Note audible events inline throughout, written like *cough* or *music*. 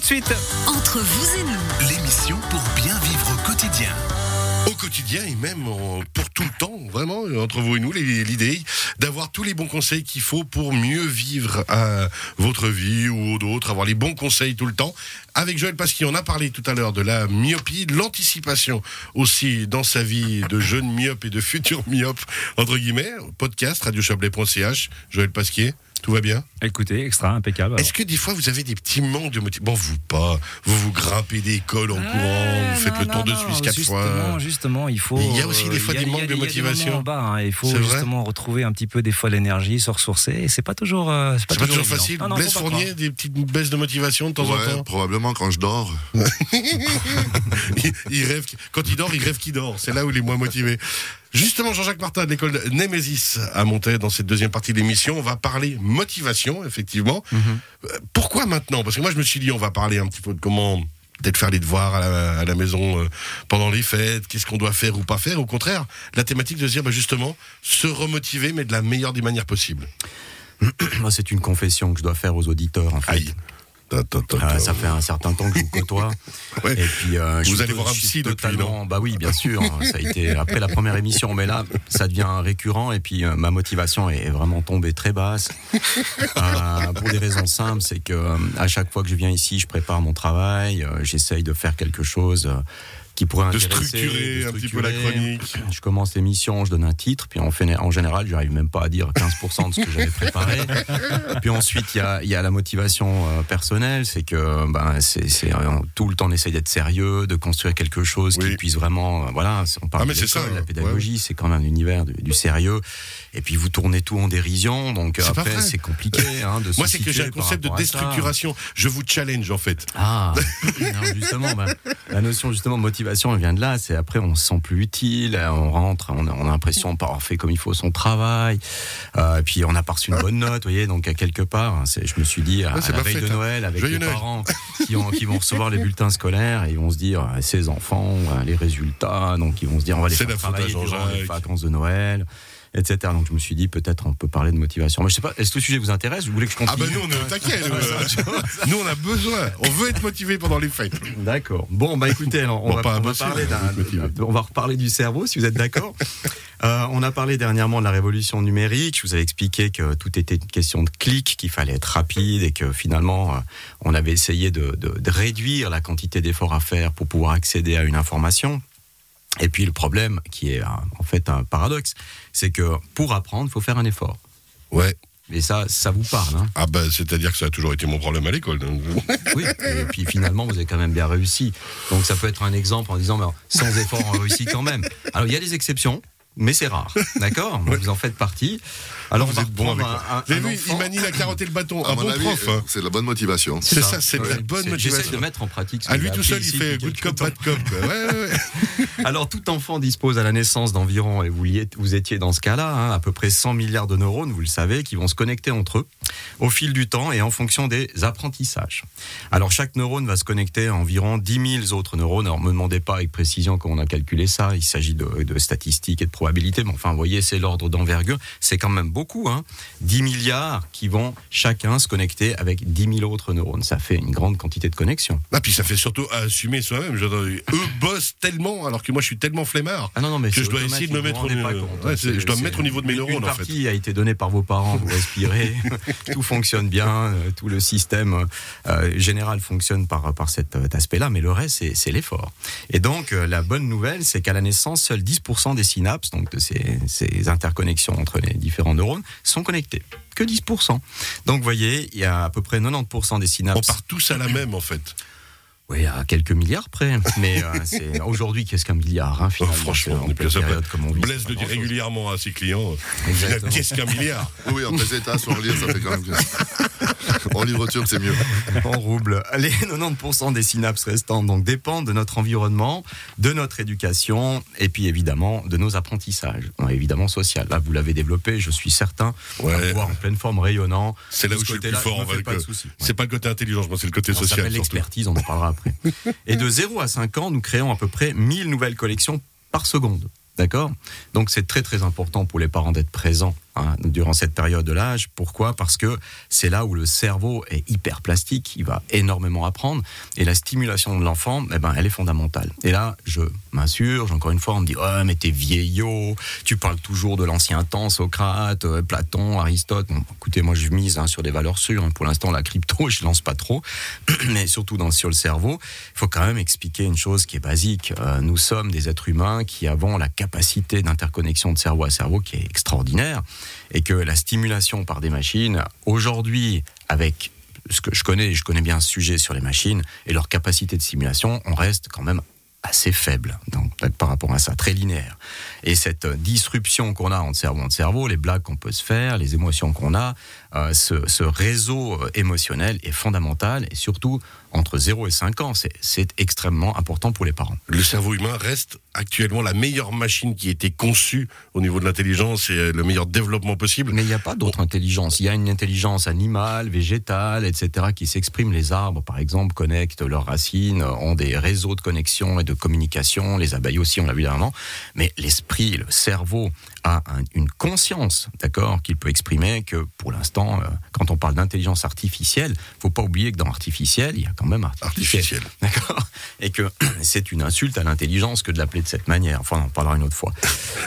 de suite. Entre vous et nous, L'émission pour bien vivre au quotidien. Au quotidien et même pour tout le temps, vraiment, euh, entre vous et nous, l'idée d'avoir tous les bons conseils qu'il faut pour mieux vivre euh, votre vie ou d'autres, avoir les bons conseils tout le temps. Avec Joël Pasquier, on a parlé tout à l'heure de la myopie, de l'anticipation aussi dans sa vie de jeune myope et de futur myope, entre guillemets. Podcast, radiochablais.ch, Joël Pasquier, tout va bien Écoutez, extra, impeccable. Est-ce que des fois vous avez des petits manques de motivation? Bon, vous pas, vous vous grimpez des cols en courant, vous faites le tour de Suisse quatre justement, fois. Justement, il faut. Il y a aussi des euh, fois des manques de il y a des motivation. moments en bas, hein. Il faut justement retrouver un petit peu des fois l'énergie, se ressourcer. Et c'est pas toujours. euh, c'est pas, toujours facile. Non, non, Blaise Fournier, des petites baisses de motivation de temps en temps. probablement quand je dors. *laughs* il, il rêve, quand il dort, il rêve qu'il dort. C'est là où il est moins motivé. Justement, Jean-Jacques Martin de l'école de Némésis à monter dans cette deuxième partie de l'émission. On va parler motivation, effectivement. Mhm. Euh, Pourquoi maintenant? Parce que moi, je me suis dit, on va parler un petit peu de comment peut-être faire les devoirs à la, à la maison euh, pendant les fêtes, qu'est-ce qu'on doit faire ou pas faire. Au contraire, la thématique de se dire, bah, justement, se remotiver, mais de la meilleure des manières possibles. *clears throat* Moi, c'est une confession que je dois faire aux auditeurs. En fait. Aïe. Ta. ça fait un certain temps que je vous côtoie. *laughs* Ouais. Et puis, euh, je Vous suis allez voir un je psy depuis, totalement- Bah oui, bien sûr. ça a été après la première émission, mais là, ça devient récurrent. Et puis, euh, ma motivation est vraiment tombée très basse. Euh, pour des raisons simples, c'est que à chaque fois que je viens ici, je prépare mon travail, j'essaye de faire quelque chose. Qui pourrait De intéresser, structurer de un petit peu la structurer. chronique. Je commence l'émission, je donne un titre, puis en, fait, en général, je n'arrive même pas à dire 15% de ce que j'avais préparé. *laughs* puis ensuite, il y a, il y a la motivation euh, personnelle, c'est que ben, c'est, euh, tout le temps on essaye d'être sérieux, de construire quelque chose Oui. qui puisse vraiment, euh, voilà, on parle Ah, de ça, la ouais. pédagogie, c'est quand même un univers du, du sérieux. Et puis vous tournez tout en dérision, donc après c'est compliqué. Hein, de *laughs* Moi, c'est que j'ai un concept de déstructuration. Je vous challenge, en fait. Ah, non, justement, ben, la notion justement de motivation, elle vient de là. C'est après, on se sent plus utile, on rentre, on a, a l'impression de pas avoir fait comme il faut son travail, euh, et puis on a reçu une bonne note, vous voyez. Donc à quelque part, hein, je me suis dit à, Ouais, c'est à la veille fait, de hein. Noël, avec Joyeux les Noël. parents qui, ont, qui vont recevoir les *laughs* bulletins scolaires, et ils vont se dire, euh, ces enfants, euh, les résultats, donc ils vont se dire, on va les faire travailler durant les vacances de Noël. Etc. Donc je me suis dit peut-être on peut parler de motivation. Mais je sais pas, est-ce que le sujet vous intéresse? Vous voulez que je Ah continue ben nous on est au taquet. Nous, euh, nous, on a besoin. On veut être motivé pendant les fêtes. D'accord. Bon, bah écoutez, alors, on, Bon, va, pas on va parler on va d'un- motiver. on va reparler du cerveau, si vous êtes d'accord. *laughs* Euh, on a parlé dernièrement de la révolution numérique. Je vous avais expliqué que tout était une question de clic, qu'il fallait être rapide et que finalement, euh, on avait essayé de, de- de réduire la quantité d'efforts à faire pour pouvoir accéder à une information. Et puis le problème, qui est un- en fait un paradoxe, c'est que pour apprendre, il faut faire un effort. Ouais. Et ça, ça vous parle, hein Ah ben c'est-à-dire que ça a toujours été mon problème à l'école. *laughs* Oui, et puis finalement, vous avez quand même bien réussi. Donc ça peut être un exemple en disant, mais sans effort, on réussit quand même. Alors il y a des exceptions, mais c'est rare. D'accord? Vous en faites partie. Alors Vous êtes bon avec un- Vous avez un vu, enfant. il manie la carotte et le bâton. À Un mon bon avis, prof. hein. c'est la bonne motivation. C'est ça, c'est de la bonne c'est- J'essaie motivation. de mettre en pratique. ce que À lui tout seul, il fait good cop, bad cop. *laughs* Alors, tout enfant dispose à la naissance d'environ, et vous, y êtes- vous étiez dans ce cas-là, hein, à peu près 100 milliards de neurones, vous le savez, qui vont se connecter entre eux au fil du temps et en fonction des apprentissages. Alors, chaque neurone va se connecter à environ 10 000 autres neurones. Alors, me demandez pas avec précision comment on a calculé ça. Il s'agit de, de statistiques et de probabilités. Mais enfin, vous voyez, c'est l'ordre d'envergure. C'est quand même beaucoup, hein. 10 milliards qui vont chacun se connecter avec 10 000 autres neurones. Ça fait une grande quantité de connexions. Ah, puis ça fait surtout assumer soi-même. Eux *coughs* bossent tellement, alors que moi je suis tellement flemmard. Ah non, non, mais Que je dois essayer de me mettre au niveau- ouais, hein. je dois me mettre au niveau de mes une- neurones, Une en fait. partie a été donnée par vos parents, vous respirez, *laughs* tout fonctionne bien, euh, tout le système euh, général fonctionne par, par cet euh, aspect-là, mais le reste, c'est- l'effort. Et donc, euh, la bonne nouvelle, c'est qu'à la naissance, seuls 10% des synapses, donc de ces, ces interconnexions entre les différents neurones, sont connectés. Que 10%. Donc, vous voyez, il y a à peu près 90% des On synapses. part tous à la même, en fait. Oui, à quelques milliards près. Mais euh, c'est *laughs* aujourd'hui, qu'est-ce qu'un milliard, hein, Oh, finalement franchement, en on est période comme on Blaise c'est le dit régulièrement à ses clients. Exactement. *laughs* Qu'est-ce qu'un milliard? Oui, en peseta, sur lire, ça fait quand même. en livre turc, c'est mieux. en rouble. Les 90% des synapses restantes donc dépendent de notre environnement, de notre éducation et puis évidemment de nos apprentissages, Ouais, évidemment social. Là, vous l'avez développé, je suis certain, Ouais. à voir en pleine forme, rayonnant. C'est là où je suis le plus fort. en fait, pas. Ouais. C'est pas le côté intelligence, c'est le côté Ça social. s'appelle surtout. l'expertise, on en parlera après. Et de 0 à 5 ans, nous créons à peu près 1000 nouvelles collections par seconde. D'accord? Donc c'est très très important pour les parents d'être présents hein, durant cette période de l'âge. Pourquoi? Parce que c'est là où le cerveau est hyper plastique, il va énormément apprendre, et la stimulation de l'enfant, eh ben, elle est fondamentale. Et là, je m'insurge, encore une fois, on me dit, oh, mais t'es vieillot, tu parles toujours de l'ancien temps, Socrate, euh, Platon, Aristote. Écoutez, moi, je mise hein, sur des valeurs sûres. hein. Pour l'instant, la crypto, *laughs* je lance pas trop, *clears throat* mais surtout dans, sur le cerveau, il faut quand même expliquer une chose qui est basique. Euh, nous sommes des êtres humains qui avons la capacité d'interconnexion de cerveau à cerveau qui est extraordinaire et que la stimulation par des machines, aujourd'hui, avec ce que je connais, je connais bien ce sujet sur les machines et leur capacité de simulation, on reste quand même assez faible donc, par rapport à ça, très linéaire. Et cette euh, disruption qu'on a entre cerveau entre cerveau, les blagues qu'on peut se faire, les émotions qu'on a, euh, ce, ce réseau euh, émotionnel est fondamental et surtout entre 0 et 5 ans, c'est- extrêmement important pour les parents. Le cerveau humain reste actuellement la meilleure machine qui a été conçue au niveau de l'intelligence et euh, le meilleur développement possible. Mais il n'y a pas d'autre intelligence. Il y a une intelligence animale, végétale, etc., qui s'exprime. Les arbres, par exemple, connectent leurs racines, ont des réseaux de connexion et de communication. Les abeilles aussi, on l'a vu dernièrement. Mais l'esprit, le cerveau a un- une conscience, d'accord, qu'il peut exprimer. Que pour l'instant, euh, quand on parle d'intelligence artificielle, faut pas oublier que dans artificiel, il y a quand même artificiel. Artificiel. *laughs* D'accord Et que *clears throat* c'est une insulte à l'intelligence que de l'appeler de cette manière. Enfin, on en parlera une autre fois.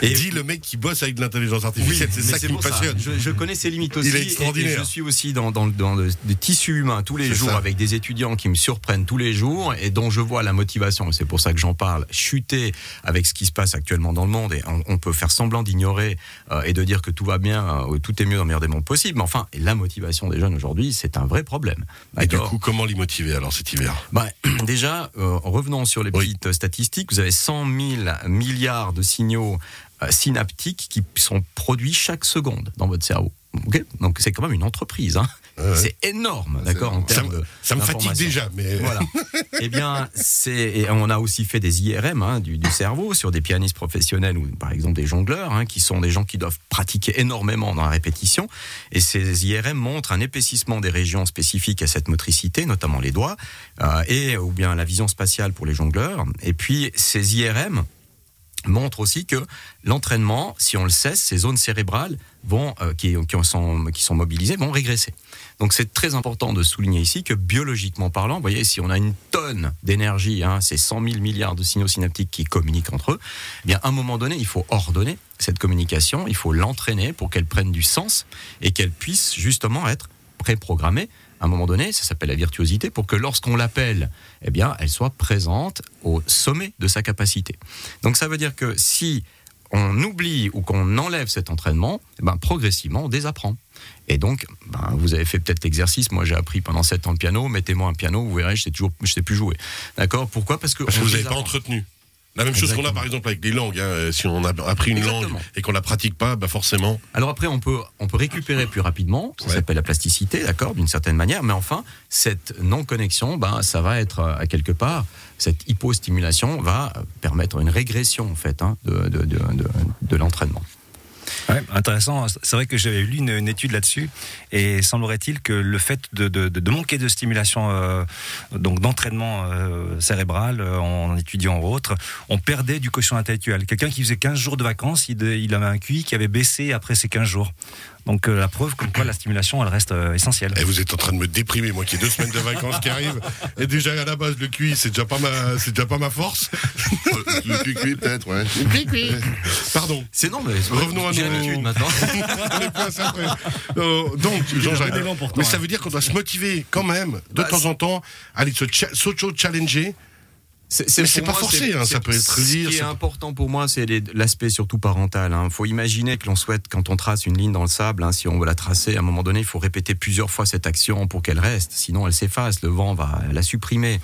Et dit le mec qui bosse avec de l'intelligence artificielle, c'est mais ça qui me passionne. Je, je connais ses limites aussi. Il est et- Et, extraordinaire. je suis aussi dans, dans, dans le, des tissus humains tous les C'est jours ça. avec des étudiants qui me surprennent tous les jours et dont je vois la motivation, c'est pour ça que j'en parle, chuter avec ce qui se passe actuellement dans le monde. Et on, on peut faire semblant d'ignorer euh, et de dire que tout va bien, euh, tout est mieux dans le meilleur des mondes possible. Mais enfin, la motivation des jeunes aujourd'hui, c'est un vrai problème. Et du coup, comment l'y motiver alors cet hiver? bah, *clears throat* déjà, euh, revenons sur les Oui. petites statistiques. Vous avez 100 000 milliards de signaux euh, synaptiques qui sont produits chaque seconde dans votre cerveau. Donc c'est quand même une entreprise. Hein. Ouais. C'est énorme, d'accord, ça, termes me- de. ça me fatigue déjà, mais Voilà. *laughs* eh bien, c'est on a aussi fait des IRM hein, du, du cerveau sur des pianistes professionnels ou par exemple des jongleurs, hein, qui sont des gens qui doivent pratiquer énormément dans la répétition. Et ces IRM montrent un épaississement des régions spécifiques à cette motricité, notamment les doigts, euh, et ou bien la vision spatiale pour les jongleurs. Et puis ces IRM montrent aussi que l'entraînement, si on le cesse, ces zones cérébrales vont, euh, qui, qui, sont, qui sont mobilisées vont régresser. Donc c'est très important de souligner ici que biologiquement parlant, vous voyez, si on a une tonne d'énergie, hein, c'est 100 000 milliards de signaux synaptiques qui communiquent entre eux, eh bien à un moment donné, il faut ordonner cette communication, il faut l'entraîner pour qu'elle prenne du sens et qu'elle puisse justement être préprogrammée. À un moment donné, ça s'appelle la virtuosité, pour que lorsqu'on l'appelle, eh bien, elle soit présente au sommet de sa capacité. Donc ça veut dire que si on oublie ou qu'on enlève cet entraînement, eh ben, progressivement, on désapprend. Et donc, ben, vous avez fait peut-être l'exercice. Moi, j'ai appris pendant 7 ans le piano. Mettez-moi un piano, vous verrez, je sais toujours, je sais plus jouer. D'accord? Pourquoi? Parce que parce que vous n'avez pas entretenu. La même chose qu'on a par exemple avec les langues. hein. Si on a appris une Exactement. langue et qu'on la pratique pas, bah forcément. Alors après, on peut, on peut récupérer plus rapidement. Ça Ouais. s'appelle la plasticité, d'accord, d'une certaine manière. Mais enfin, cette non-connexion, ben, ça va être euh, à quelque part, cette hypostimulation va permettre une régression en fait hein, de, de, de, de, de l'entraînement. Ouais, intéressant. C'est vrai que j'avais lu une, étude là-dessus et semblerait-il que le fait de, de, de- manquer de stimulation, euh, donc d'entraînement euh, cérébral euh, en étudiant ou autre, on perdait du quotient intellectuel. Quelqu'un qui faisait 15 jours de vacances, il, il avait un QI qui avait baissé après ces 15 jours. Donc euh, la preuve comme quoi la stimulation, elle reste euh, essentielle. Et vous êtes en train de me déprimer, moi qui ai deux semaines de vacances qui arrivent. Et déjà à la base, le QI, c'est déjà pas ma, c'est déjà pas ma force. Le cuicui, peut-être, ouais. Pardon. C'est non, mais Revenons à nos- maintenant. *laughs* On est plus à ça près. Euh, donc, Jean-Jacques, mais ça veut dire qu'on doit se motiver quand même, de Bah, temps en temps, aller se cha- s'auto-challenger. C'est pas moi, forcé, hein, ça peut être Ce qui est important pour moi, c'est l'aspect surtout parental. Il faut imaginer que l'on souhaite, quand on trace une ligne dans le sable, hein, si on veut la tracer, à un moment donné, il faut répéter plusieurs fois cette action pour qu'elle reste. Sinon, elle s'efface. Le vent va la supprimer.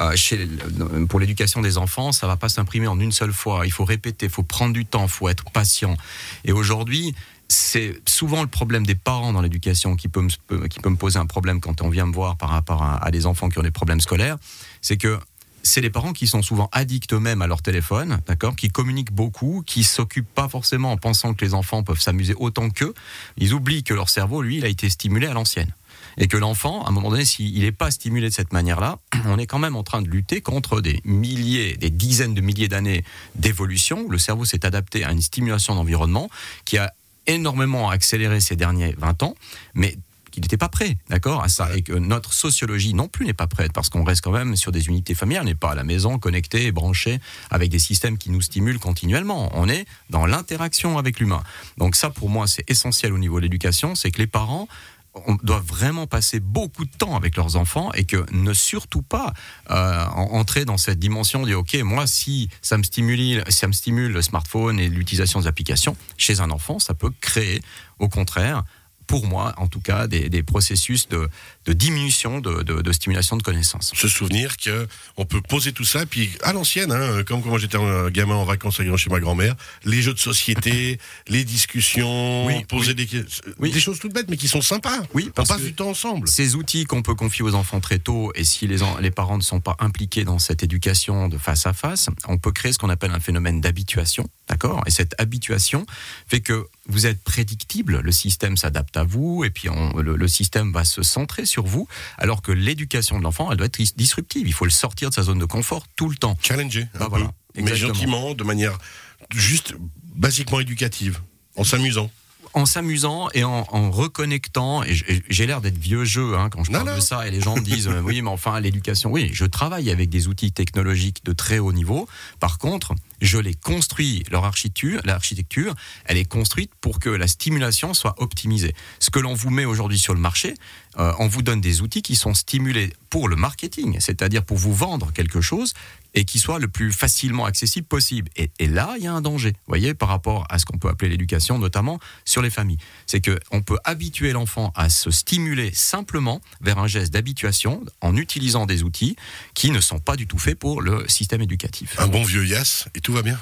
Euh, chez, pour l'éducation des enfants, ça va pas s'imprimer en une seule fois. Il faut répéter, il faut prendre du temps, il faut être patient. Et aujourd'hui, c'est souvent le problème des parents dans l'éducation qui peut, me, qui peut me poser un problème quand on vient me voir par rapport à, à des enfants qui ont des problèmes scolaires. C'est que c'est les parents qui sont souvent addicts eux-mêmes à leur téléphone, d'accord, qui communiquent beaucoup, qui s'occupent pas forcément en pensant que les enfants peuvent s'amuser autant qu'eux. Ils oublient que leur cerveau, lui, il a été stimulé à l'ancienne. Et que l'enfant, à un moment donné, s'il n'est pas stimulé de cette manière-là, *clears throat* on est quand même en train de lutter contre des milliers, des dizaines de milliers d'années d'évolution. Le cerveau s'est adapté à une stimulation d'environnement qui a énormément accéléré ces derniers 20 ans, mais qu'il n'était pas prêt, d'accord, à ça, et que notre sociologie non plus n'est pas prête, parce qu'on reste quand même sur des unités familiales, on n'est pas à la maison connecté et branché avec des systèmes qui nous stimulent continuellement. On est dans l'interaction avec l'humain. Donc ça, pour moi, c'est essentiel au niveau de l'éducation, c'est que les parents on doit vraiment passer beaucoup de temps avec leurs enfants et que ne surtout pas euh, en- entrer dans cette dimension de ok moi si ça me stimule ça me stimule le smartphone et l'utilisation des applications chez un enfant ça peut créer au contraire pour moi en tout cas des, des processus de, de diminution de, de- de stimulation de connaissances Se souvenir que on peut poser tout ça, puis à l'ancienne, hein, comme quand j'étais un gamin en vacances à- chez ma grand-mère, les jeux de société, *laughs* les discussions, Oui, poser oui. Des, Oui. des choses toutes bêtes, mais qui sont sympas. Oui, on parce passe que- du temps ensemble. Ces outils qu'on peut confier aux enfants très tôt, et si les, en- les parents ne sont pas impliqués dans cette éducation de face à face, on peut créer ce qu'on appelle un phénomène d'habituation, d'accord? Et cette habituation fait que vous êtes prédictible, le système s'adapte à vous, et puis on- le, le système va se centrer sur vous, alors que l'éducation de l'enfant, elle doit être dis- disruptive. Il faut le sortir de sa zone de confort tout le temps. Challenger, un Bah voilà, mais gentiment, de manière juste basiquement éducative, en s'amusant. En s'amusant et en, en reconnectant, et j'ai l'air d'être vieux jeu hein, quand je Non, parle non. de ça, et les gens me disent euh, *laughs* oui, mais enfin l'éducation, oui, je travaille avec des outils technologiques de très haut niveau. Par contre, je les construis, leur architecture, l'architecture, elle est construite pour que la stimulation soit optimisée. Ce que l'on vous met aujourd'hui sur le marché, euh, on vous donne des outils qui sont stimulés pour le marketing, c'est-à-dire pour vous vendre quelque chose et qui soit le plus facilement accessible possible. Et, là, il y a un danger, vous voyez, par rapport à ce qu'on peut appeler l'éducation, notamment sur les familles. C'est que on peut habituer l'enfant à se stimuler simplement vers un geste d'habituation en utilisant des outils qui ne sont pas du tout faits pour le système éducatif. Un bon vieux Yass, et tout va bien?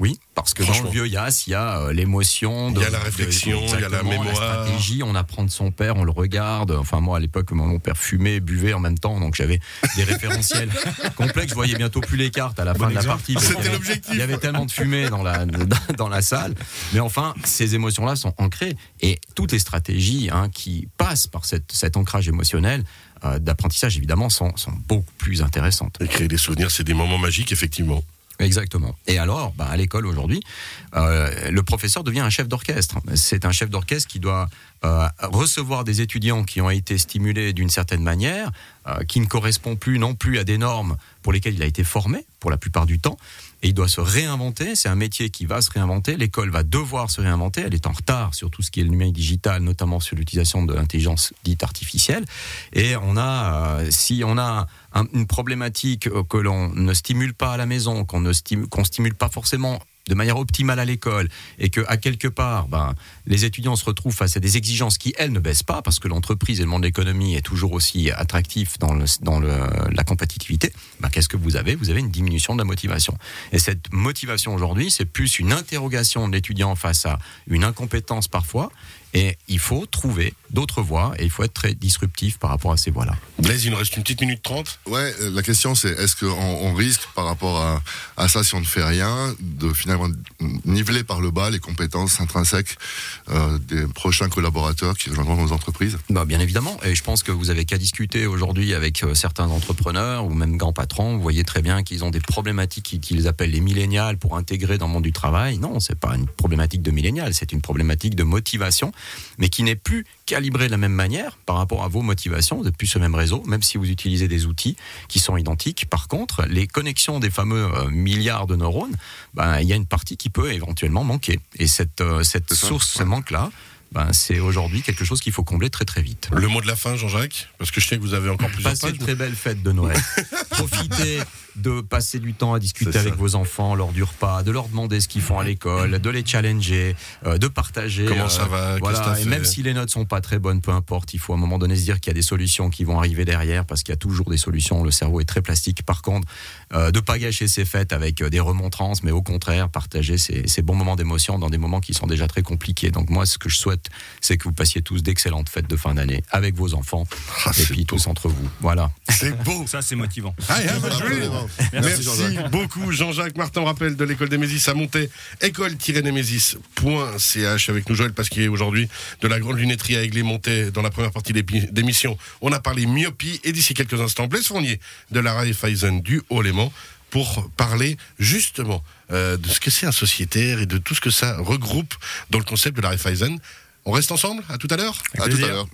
Oui, parce que dans le vieux Yass, il y a euh, l'émotion, Il y a la réflexion, il y a la mémoire. stratégie. On apprend de son père, on le regarde. Enfin, moi, à l'époque, mon père fumait, buvait en même temps, donc j'avais des référentiels *laughs* complexes. Je voyais bientôt plus les cartes à la fin de la partie. C'était l'objectif. Il y avait tellement de fumée dans la dans la salle, mais enfin, ces émotions-là sont ancrées et toutes les stratégies hein, qui passent par cette, cet ancrage émotionnel euh, d'apprentissage, évidemment, sont, sont beaucoup plus intéressantes. Et créer des souvenirs, c'est des moments magiques, effectivement. Exactement. Et alors, bah, à l'école aujourd'hui, euh, le professeur devient un chef d'orchestre. C'est un chef d'orchestre qui doit euh, recevoir des étudiants qui ont été stimulés d'une certaine manière, euh, qui ne correspond plus non plus à des normes pour lesquelles il a été formé, pour la plupart du temps. Et il doit se réinventer. C'est un métier qui va se réinventer. L'école va devoir se réinventer. Elle est en retard sur tout ce qui est le numérique digital, notamment sur l'utilisation de l'intelligence dite artificielle. Et on a, euh, si on a un- une problématique que l'on ne stimule pas à la maison, qu'on ne stimule, qu'on stimule pas forcément de manière optimale à l'école et que à quelque part ben, les étudiants se retrouvent face à des exigences qui elles ne baissent pas parce que l'entreprise et le monde de l'économie est toujours aussi attractif dans, dans la compétitivité ben, qu'est-ce que vous avez? Vous avez une diminution de la motivation. Et cette motivation aujourd'hui c'est plus une interrogation de l'étudiant face à une incompétence parfois et il faut trouver d'autres voies et il faut être très disruptif par rapport à ces voies là Blaise, il nous reste une petite minute trente. Ouais, euh, la question c'est est-ce qu'on on risque par rapport à, à ça si on ne fait rien de finalement niveler par le bas les compétences intrinsèques euh, des prochains collaborateurs qui rejoindront nos entreprises? Bah, bien évidemment, et je pense que vous avez qu'à discuter aujourd'hui avec euh, certains entrepreneurs ou même grands patrons. Vous voyez très bien qu'ils ont des problématiques qui- qu'ils appellent les millénials pour intégrer dans le monde du travail. Non, c'est pas une problématique de millénial, c'est une problématique de motivation, mais qui n'est plus calibrée de la même manière par rapport à vos motivations depuis ce même réseau, même si vous utilisez des outils qui sont identiques. Par contre, les connexions des fameux euh, milliards de neurones, ben, il y a une partie qui peut éventuellement manquer. Et cette, euh, cette source, ce manque-là, ben, c'est aujourd'hui quelque chose qu'il faut combler très très vite. Le mot de la fin, Jean-Jacques, parce que je sais que vous avez encore plusieurs Passez pages. une très belle fête de Noël. *laughs* Profitez de passer du temps à discuter avec vos enfants lors du repas, de leur demander ce qu'ils font à l'école, de les challenger, euh, de partager. Comment ça va, qu'est-ce que Voilà. Et même si les notes sont pas très bonnes, peu importe, il faut à un moment donné se dire qu'il y a des solutions qui vont arriver derrière, parce qu'il y a toujours des solutions. Le cerveau est très plastique. Par contre, euh, de pas gâcher ses fêtes avec euh, des remontrances, mais au contraire, partager ces, ces bons moments d'émotion dans des moments qui sont déjà très compliqués. Donc moi, ce que je souhaite, c'est que vous passiez tous d'excellentes fêtes de fin d'année avec vos enfants Ah, et puis beau. tous entre vous. Voilà. C'est beau. Ça, c'est motivant. Ah, Merci, *laughs* beaucoup. Jean-Jacques Martin rappel de l'école des Mésis à monter école-nemesis.ch avec nous Joël Pasquier aujourd'hui de la grande lunetterie à Aiglé-Montais dans la première partie d'émission. On a parlé myopie et d'ici quelques instants Blaise Fournier de la Raiffeisen du Haut-Léman pour parler justement euh, de ce que c'est un sociétaire et de tout ce que ça regroupe dans le concept de la Raiffeisen. On reste ensemble. À tout à l'heure. À tout à l'heure.